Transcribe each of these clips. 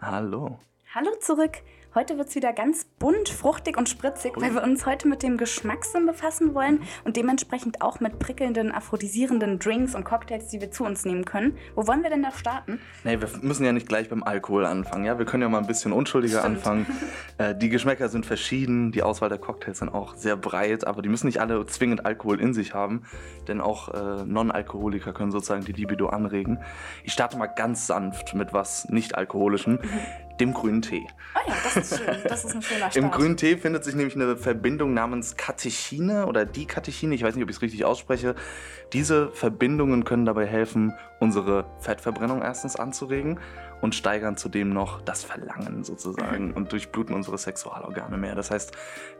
Hallo. Hallo zurück. Heute wird es wieder ganz bunt, fruchtig und spritzig, weil wir uns heute mit dem Geschmackssinn befassen wollen und dementsprechend auch mit prickelnden, aphrodisierenden Drinks und Cocktails, die wir zu uns nehmen können. Wo wollen wir denn da starten? Nee, wir müssen ja nicht gleich beim Alkohol anfangen, ja? Wir können ja mal ein bisschen unschuldiger Stimmt. anfangen. Äh, die Geschmäcker sind verschieden, die Auswahl der Cocktails sind auch sehr breit, aber die müssen nicht alle zwingend Alkohol in sich haben, denn auch äh, Non-Alkoholiker können sozusagen die Libido anregen. Ich starte mal ganz sanft mit was nicht-alkoholischem, dem grünen Tee. Oh ja, das ist schön. Das ist ein schöner Start. Im grünen Tee findet sich nämlich eine Verbindung namens Katechine oder Dikatechine, ich weiß nicht, ob ich es richtig ausspreche. Diese Verbindungen können dabei helfen, unsere Fettverbrennung erstens anzuregen und steigern zudem noch das Verlangen sozusagen und durchbluten unsere Sexualorgane mehr. Das heißt,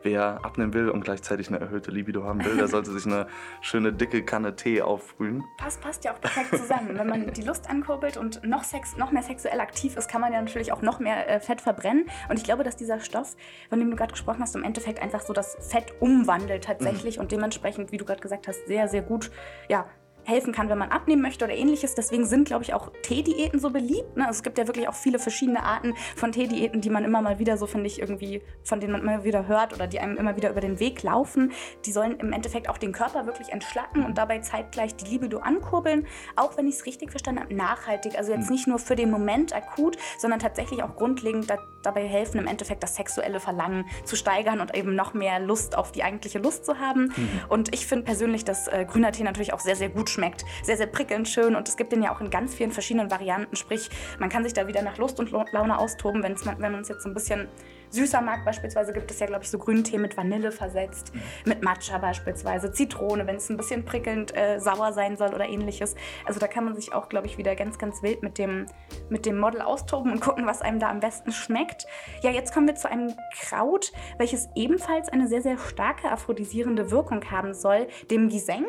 wer abnehmen will und gleichzeitig eine erhöhte Libido haben will, der sollte sich eine schöne dicke Kanne Tee aufbrühen. Passt, passt ja auch perfekt zusammen. Wenn man die Lust ankurbelt und noch, Sex, noch mehr sexuell aktiv ist, kann man ja natürlich auch noch mehr äh, Fett verbrennen. Und ich glaube, dass dieser Stoff, von dem du gerade gesprochen hast, im Endeffekt einfach so das Fett umwandelt tatsächlich und dementsprechend, wie du gerade gesagt hast, sehr, sehr gut ja, helfen kann, wenn man abnehmen möchte oder ähnliches. Deswegen sind, glaube ich, auch Teediäten so beliebt. Ne? Also es gibt ja wirklich auch viele verschiedene Arten von Teediäten, die man immer mal wieder so, finde ich, irgendwie, von denen man immer wieder hört oder die einem immer wieder über den Weg laufen. Die sollen im Endeffekt auch den Körper wirklich entschlacken und dabei zeitgleich die Libido ankurbeln. Auch wenn ich es richtig verstanden habe, nachhaltig. Also jetzt nicht nur für den Moment akut, sondern tatsächlich auch grundlegend dabei helfen, im Endeffekt das sexuelle Verlangen zu steigern und eben noch mehr Lust auf die eigentliche Lust zu haben. Und ich finde persönlich, dass äh, grüner Tee natürlich auch sehr, sehr gut schmeckt. Sehr, sehr prickelnd schön und es gibt den ja auch in ganz vielen verschiedenen Varianten. Sprich, man kann sich da wieder nach Lust und Laune austoben, wenn's man, wenn man es jetzt so ein bisschen süßer mag. Beispielsweise gibt es ja, glaube ich, so grünen Tee mit Vanille versetzt, mit Matcha beispielsweise, Zitrone, wenn es ein bisschen prickelnd äh, sauer sein soll oder ähnliches. Also da kann man sich auch, glaube ich, wieder ganz, ganz wild mit dem, mit dem Model austoben und gucken, was einem da am besten schmeckt. Ja, jetzt kommen wir zu einem Kraut, welches ebenfalls eine sehr, sehr starke aphrodisierende Wirkung haben soll, dem Giseng.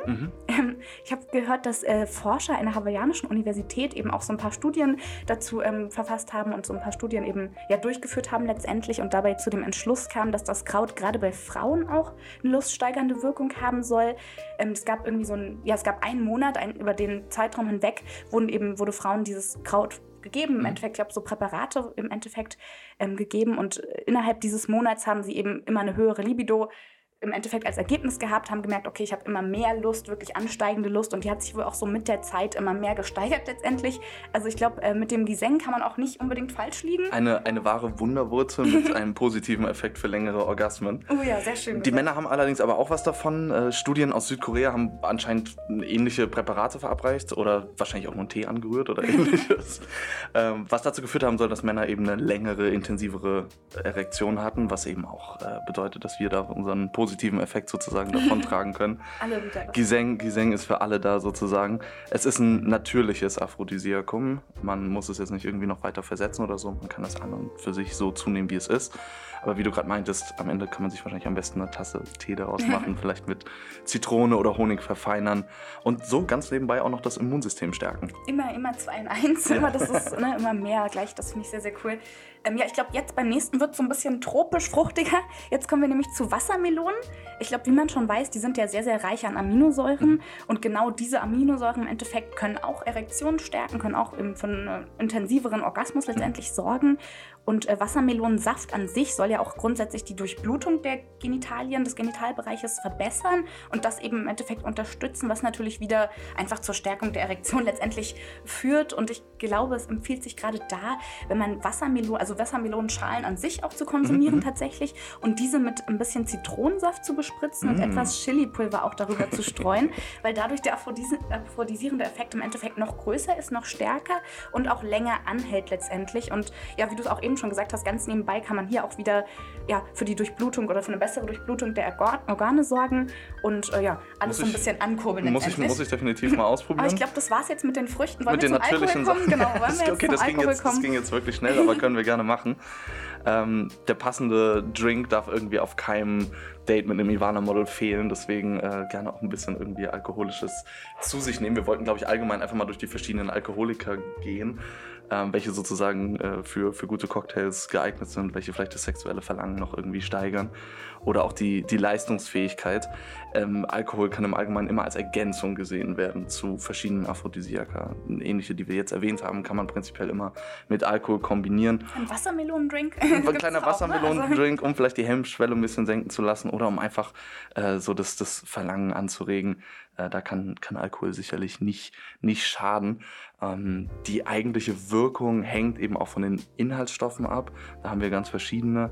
Ähm, ich habe gehört, dass äh, Forscher einer hawaiianischen Universität eben auch so ein paar Studien dazu ähm, verfasst haben und so ein paar Studien eben ja durchgeführt haben letztendlich und dabei zu dem Entschluss kam, dass das Kraut gerade bei Frauen auch eine luststeigernde Wirkung haben soll. Ähm, es gab irgendwie so ein, ja, es gab einen Monat, ein, über den Zeitraum hinweg wurden eben, wurde Frauen dieses Kraut gegeben, im Endeffekt, ich glaube, so Präparate im Endeffekt ähm, gegeben. Und äh, innerhalb dieses Monats haben sie eben immer eine höhere Libido im Endeffekt als Ergebnis gehabt, haben gemerkt, okay, ich habe immer mehr Lust, wirklich ansteigende Lust und die hat sich wohl auch so mit der Zeit immer mehr gesteigert letztendlich. Also ich glaube, äh, mit dem Giseng kann man auch nicht unbedingt falsch liegen. Eine, eine wahre Wunderwurzel mit einem positiven Effekt für längere Orgasmen. Oh ja, sehr schön. Die gesagt. Männer haben allerdings aber auch was davon. Äh, Studien aus Südkorea haben anscheinend ähnliche Präparate verabreicht oder wahrscheinlich auch nur einen Tee angerührt oder ähnliches. ähm, was dazu geführt haben soll, dass Männer eben eine längere, intensivere Erektion hatten, was eben auch äh, bedeutet, dass wir da unseren positiven Effekt sozusagen davontragen können. Alle. Giseng, Giseng ist für alle da sozusagen. Es ist ein natürliches Aphrodisiakum. Man muss es jetzt nicht irgendwie noch weiter versetzen oder so. Man kann das an und für sich so zunehmen, wie es ist. Aber wie du gerade meintest, am Ende kann man sich wahrscheinlich am besten eine Tasse Tee daraus machen, vielleicht mit Zitrone oder Honig verfeinern und so ganz nebenbei auch noch das Immunsystem stärken. Immer, immer zwei in eins. Immer, das ist ne, immer mehr gleich. Das finde ich sehr, sehr cool. Ähm, ja, ich glaube, jetzt beim nächsten wird es so ein bisschen tropisch fruchtiger. Jetzt kommen wir nämlich zu Wassermelonen. Ich glaube, wie man schon weiß, die sind ja sehr, sehr reich an Aminosäuren. Und genau diese Aminosäuren im Endeffekt können auch Erektionen stärken, können auch eben für einen intensiveren Orgasmus letztendlich sorgen. Und äh, Wassermelonensaft an sich soll ja auch grundsätzlich die Durchblutung der Genitalien, des Genitalbereiches verbessern und das eben im Endeffekt unterstützen, was natürlich wieder einfach zur Stärkung der Erektion letztendlich führt. Und ich glaube, es empfiehlt sich gerade da, wenn man Wassermelonen, also Wassermelonenschalen an sich auch zu konsumieren Mhm. tatsächlich und diese mit ein bisschen Zitronensaft zu bespritzen und Mhm. etwas Chilipulver auch darüber zu streuen, weil dadurch der aphrodisi- aphrodisierende Effekt im Endeffekt noch größer ist, noch stärker und auch länger anhält letztendlich. Und ja, wie du es auch eben schon gesagt hast, ganz nebenbei kann man hier auch wieder ja, für die Durchblutung oder für eine bessere Durchblutung der Organ- Organe sorgen und äh, ja, alles Muss so ein ich- bisschen ankurbeln Muss ich, muss ich definitiv mal ausprobieren. aber ich glaube, das war es jetzt mit den Früchten. Wollen mit wir den natürlichen? Sachen. Genau, wollen wir jetzt okay, das ging, Alkohol jetzt, kommen? das ging jetzt wirklich schnell, aber können wir gerne machen. Ähm, der passende Drink darf irgendwie auf keinem Date mit einem Ivana-Model fehlen, deswegen äh, gerne auch ein bisschen irgendwie Alkoholisches zu sich nehmen. Wir wollten, glaube ich, allgemein einfach mal durch die verschiedenen Alkoholiker gehen. ähm, welche sozusagen äh, für, für gute Cocktails geeignet sind, welche vielleicht das sexuelle Verlangen noch irgendwie steigern oder auch die, die Leistungsfähigkeit. Ähm, Alkohol kann im Allgemeinen immer als Ergänzung gesehen werden zu verschiedenen Aphrodisiaka. Ähnliche, die wir jetzt erwähnt haben, kann man prinzipiell immer mit Alkohol kombinieren. Ein Wassermelonendrink. Ein kleiner Wassermelonendrink, ne? um vielleicht die Hemmschwelle ein bisschen senken zu lassen oder um einfach äh, so das, das Verlangen anzuregen. Äh, da kann, kann Alkohol sicherlich nicht, nicht schaden. Ähm, die eigentliche Wirkung hängt eben auch von den Inhaltsstoffen ab. Da haben wir ganz verschiedene.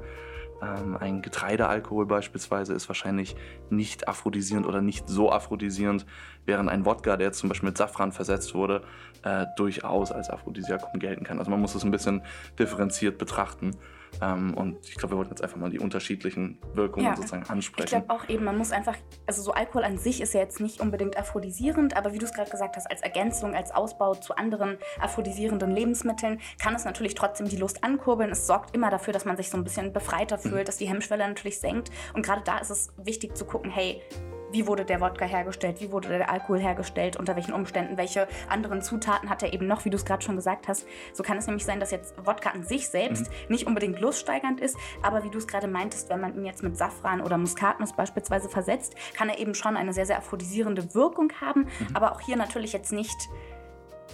Ähm, ein Getreidealkohol beispielsweise ist wahrscheinlich nicht aphrodisierend oder nicht so aphrodisierend, während ein Wodka, der jetzt zum Beispiel mit Safran versetzt wurde, äh, durchaus als Aphrodisiakum gelten kann. Also man muss es ein bisschen differenziert betrachten. Ähm, und ich glaube, wir wollten jetzt einfach mal die unterschiedlichen Wirkungen ja. sozusagen ansprechen. Ich glaube auch eben, man muss einfach, also so Alkohol an sich ist ja jetzt nicht unbedingt aphrodisierend, aber wie du es gerade gesagt hast, als Ergänzung, als Ausbau zu anderen aphrodisierenden Lebensmitteln kann es natürlich trotzdem die Lust ankurbeln. Es sorgt immer dafür, dass man sich so ein bisschen befreiter mhm. fühlt, mhm. dass die Hemmschwelle natürlich senkt. Und gerade da ist es wichtig zu gucken, hey, wie wurde der Wodka hergestellt, wie wurde der Alkohol hergestellt, unter welchen Umständen, welche anderen Zutaten hat er eben noch, wie du es gerade schon gesagt hast. So kann es nämlich sein, dass jetzt Wodka an sich selbst mhm. nicht unbedingt luststeigernd ist, aber wie du es gerade meintest, wenn man ihn jetzt mit Safran oder Muskatnuss beispielsweise versetzt, kann er eben schon eine sehr, sehr aphrodisierende Wirkung haben, mhm. aber auch hier natürlich jetzt nicht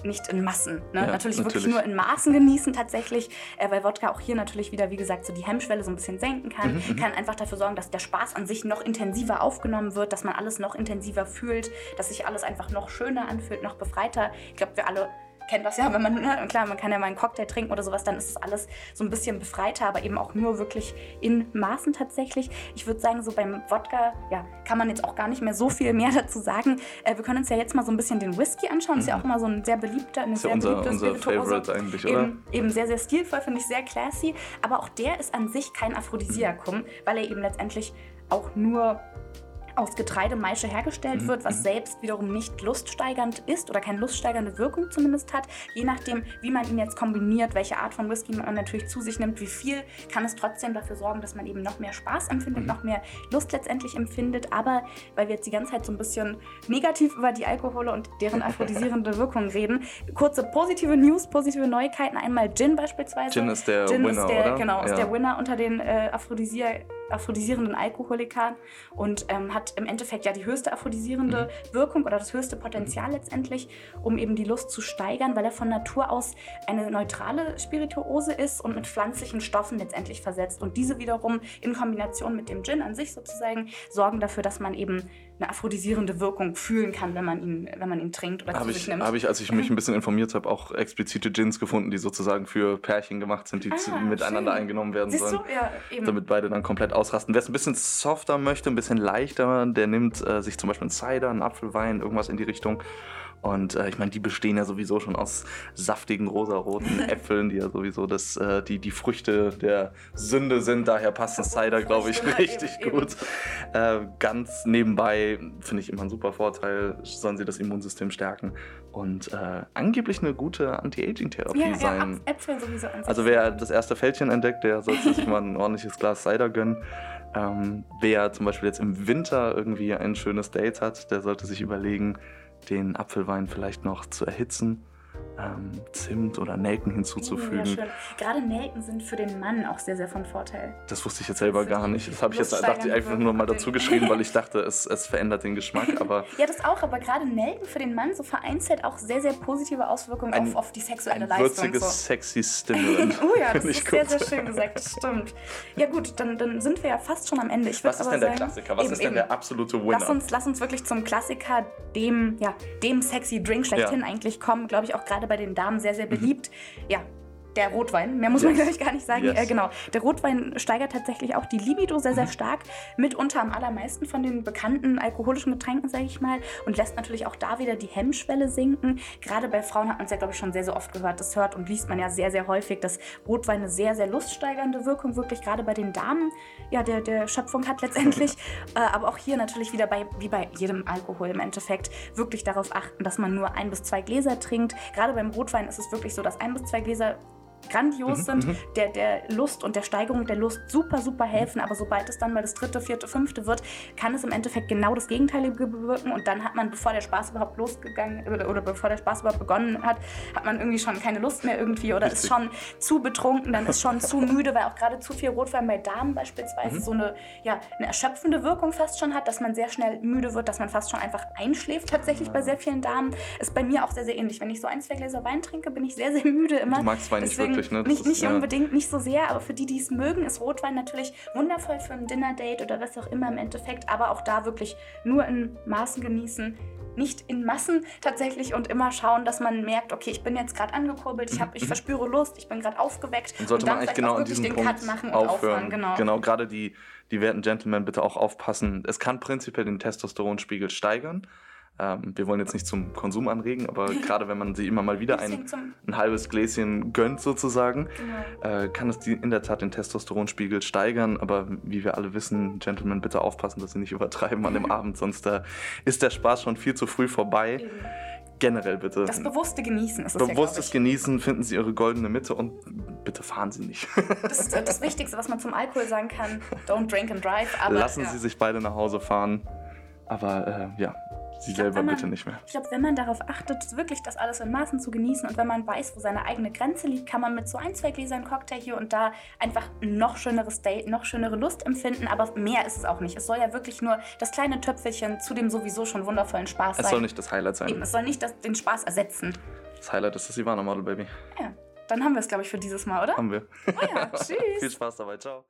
nicht in Massen. Ne? Ja, natürlich, natürlich, wirklich nur in Maßen genießen tatsächlich, äh, weil Wodka auch hier natürlich wieder, wie gesagt, so die Hemmschwelle so ein bisschen senken kann. Mhm, mhm, kann einfach dafür sorgen, dass der Spaß an sich noch intensiver aufgenommen wird, dass man alles noch intensiver fühlt, dass sich alles einfach noch schöner anfühlt, noch befreiter. Ich glaube, wir alle kennt das ja, wenn man, ne, klar, man kann ja mal einen Cocktail trinken oder sowas, dann ist das alles so ein bisschen befreiter, aber eben auch nur wirklich in Maßen tatsächlich. Ich würde sagen, so beim Wodka, ja, kann man jetzt auch gar nicht mehr so viel mehr dazu sagen. Äh, wir können uns ja jetzt mal so ein bisschen den Whisky anschauen. Mhm. Ist ja mhm. auch immer so ein sehr beliebter, eine ist sehr ja unser, beliebte unser Favorite eigentlich, oder? Eben, eben sehr, sehr stilvoll, finde ich sehr classy. Aber auch der ist an sich kein Aphrodisiakum, mhm. weil er eben letztendlich auch nur aus Getreidemaische hergestellt mhm. wird, was mhm. selbst wiederum nicht luststeigernd ist oder keine luststeigernde Wirkung zumindest hat. Je nachdem, wie man ihn jetzt kombiniert, welche Art von Whisky man natürlich zu sich nimmt, wie viel, kann es trotzdem dafür sorgen, dass man eben noch mehr Spaß empfindet, mhm. noch mehr Lust letztendlich empfindet. Aber weil wir jetzt die ganze Zeit so ein bisschen negativ über die Alkohole und deren aphrodisierende Wirkung reden, kurze positive News, positive Neuigkeiten. Einmal Gin beispielsweise. Gin ist der Gin Winner, ist der, oder? Genau, ist ja. der Winner unter den äh, Aphrodisier aphrodisierenden Alkoholikern und ähm, hat im Endeffekt ja die höchste aphrodisierende mhm. Wirkung oder das höchste Potenzial letztendlich, um eben die Lust zu steigern, weil er von Natur aus eine neutrale Spirituose ist und mit pflanzlichen Stoffen letztendlich versetzt. Und diese wiederum in Kombination mit dem Gin an sich sozusagen sorgen dafür, dass man eben eine aphrodisierende Wirkung fühlen kann, wenn man ihn, wenn man ihn trinkt oder hab zu sich nimmt. Habe ich, als ich mich ein bisschen informiert habe, auch explizite Gins gefunden, die sozusagen für Pärchen gemacht sind, die ah, miteinander schön. eingenommen werden Siehst sollen. Du? Ja, eben. Damit beide dann komplett ausrasten. Wer es ein bisschen softer möchte, ein bisschen leichter, der nimmt äh, sich zum Beispiel einen Cider, einen Apfelwein, irgendwas in die Richtung und äh, ich meine, die bestehen ja sowieso schon aus saftigen rosaroten Äpfeln, die ja sowieso das, äh, die, die Früchte der Sünde sind. Daher passt ein Cider, glaube ich, richtig eben, gut. Äh, ganz nebenbei finde ich immer ein super Vorteil, sollen sie das Immunsystem stärken und äh, angeblich eine gute Anti-Aging-Therapie ja, sein. Ja, Äpfel sowieso an Also wer das erste Fältchen entdeckt, der sollte sich mal ein ordentliches Glas Cider gönnen. Ähm, wer zum Beispiel jetzt im Winter irgendwie ein schönes Date hat, der sollte sich überlegen, den Apfelwein vielleicht noch zu erhitzen ähm, Zimt oder Nelken hinzuzufügen. Ja, Gerade Nelken sind für den Mann auch sehr, sehr von Vorteil. Das wusste ich jetzt selber gar nicht. Das habe ich jetzt dachte ich einfach nur mal dazu geschrieben, weil ich dachte, es, es verändert den Geschmack. Aber ja, das auch, aber gerade Nelken für den Mann so vereinzelt auch sehr, sehr positive Auswirkungen ein, auf, auf die sexuelle ein Leistung. Würziges, so. sexy Stimulant. oh ja, das ist sehr, sehr schön gesagt, stimmt. Ja gut, dann, dann sind wir ja fast schon am Ende. Ich Was ist denn der sagen, Klassiker? Was eben, ist denn der absolute Winner? Lass uns, lass uns wirklich zum Klassiker, dem, ja, dem sexy Drink schlechthin ja. eigentlich kommen. Glaube ich auch gerade bei den Damen sehr, sehr mhm. beliebt. Mhm. Ja, der Rotwein. Mehr muss yes. man, glaube ich, gar nicht sagen. Yes. Äh, genau. Der Rotwein steigert tatsächlich auch die Libido sehr, sehr mhm. stark. Mitunter am allermeisten von den bekannten alkoholischen Getränken, sage ich mal. Und lässt natürlich auch da wieder die Hemmschwelle sinken. Gerade bei Frauen hat man es ja, glaube ich, schon sehr, sehr oft gehört. Das hört und liest man ja sehr, sehr häufig, dass Rotwein eine sehr, sehr luststeigernde Wirkung wirklich gerade bei den Damen ja, der, der Schöpfung hat letztendlich. äh, aber auch hier natürlich wieder bei, wie bei jedem Alkohol im Endeffekt, wirklich darauf achten, dass man nur ein bis zwei Gläser trinkt. Gerade beim Rotwein ist es wirklich so, dass ein bis zwei Gläser grandios Mhm, sind, mhm. der, der Lust und der Steigerung der Lust super, super helfen. Aber sobald es dann mal das dritte, vierte, fünfte wird, kann es im Endeffekt genau das Gegenteilige bewirken. Und dann hat man, bevor der Spaß überhaupt losgegangen oder, oder bevor der Spaß überhaupt begonnen hat, hat man irgendwie schon keine Lust mehr irgendwie oder ist schon zu betrunken, dann ist schon zu müde, weil auch gerade zu viel Rotwein bei Damen beispielsweise Mhm. so eine, ja, eine erschöpfende Wirkung fast schon hat, dass man sehr schnell müde wird, dass man fast schon einfach einschläft tatsächlich bei sehr vielen Damen. Ist bei mir auch sehr, sehr ähnlich. Wenn ich so ein, zwei Gläser Wein trinke, bin ich sehr, sehr müde immer. Du magst Wein nicht Deswegen wirklich, ne? Nicht, ist- nicht ja. unbedingt, nicht so sehr, aber für die, die es mögen, ist Rotwein natürlich wundervoll für ein Dinner-Date oder was auch immer im Endeffekt. Aber auch da wirklich nur in Maßen genießen. Nicht in Massen tatsächlich und immer schauen, dass man merkt, okay, ich bin jetzt gerade angekurbelt, ich, hab, ich Mhm. verspüre Lust, ich bin gerade aufgeweckt. Und sollte dann man eigentlich genau an wirklich diesem Punkt und aufhören. aufhören. Genau. gerade die, die werten Gentlemen bitte auch aufpassen. Es kann prinzipiell den Testosteronspiegel steigern. Ähm, wir wollen jetzt nicht zum Konsum anregen, aber gerade wenn man sie immer mal wieder ein, ein halbes Gläschen gönnt sozusagen, genau. äh, kann es die, in der Tat den Testosteronspiegel steigern. Aber wie wir alle wissen, Gentlemen, bitte aufpassen, dass sie nicht übertreiben an dem Abend, sonst äh, ist der Spaß schon viel zu früh vorbei. Eben. Generell bitte. Das bewusste Genießen ist es Bewusstes ja, Genießen, finden Sie Ihre goldene Mitte und bitte fahren Sie nicht. Das ist das Wichtigste, was man zum Alkohol sagen kann. Don't drink and drive. Aber, Lassen ja. Sie sich beide nach Hause fahren. Aber äh, ja, Sie Ich glaub, selber man- bitte nicht mehr. Ich glaube, wenn man darauf achtet, wirklich das alles in Maßen zu genießen und wenn man weiß, wo seine eigene Grenze liegt, kann man mit so ein, zwei Gläsern Cocktail hier und da einfach ein noch schöneres Date, noch schönere Lust empfinden. Aber mehr ist es auch nicht. Es soll ja wirklich nur das kleine Töpfelchen zu dem sowieso schon wundervollen Spaß Es sein. soll nicht das Highlight Eben, sein. es soll nicht das, den Spaß ersetzen. Das Highlight ist das Ivana Model Baby. Ja, dann haben wir es, glaube ich, für dieses Mal, oder? Haben wir. Oh ja, tschüss. Viel Spaß dabei. Ciao.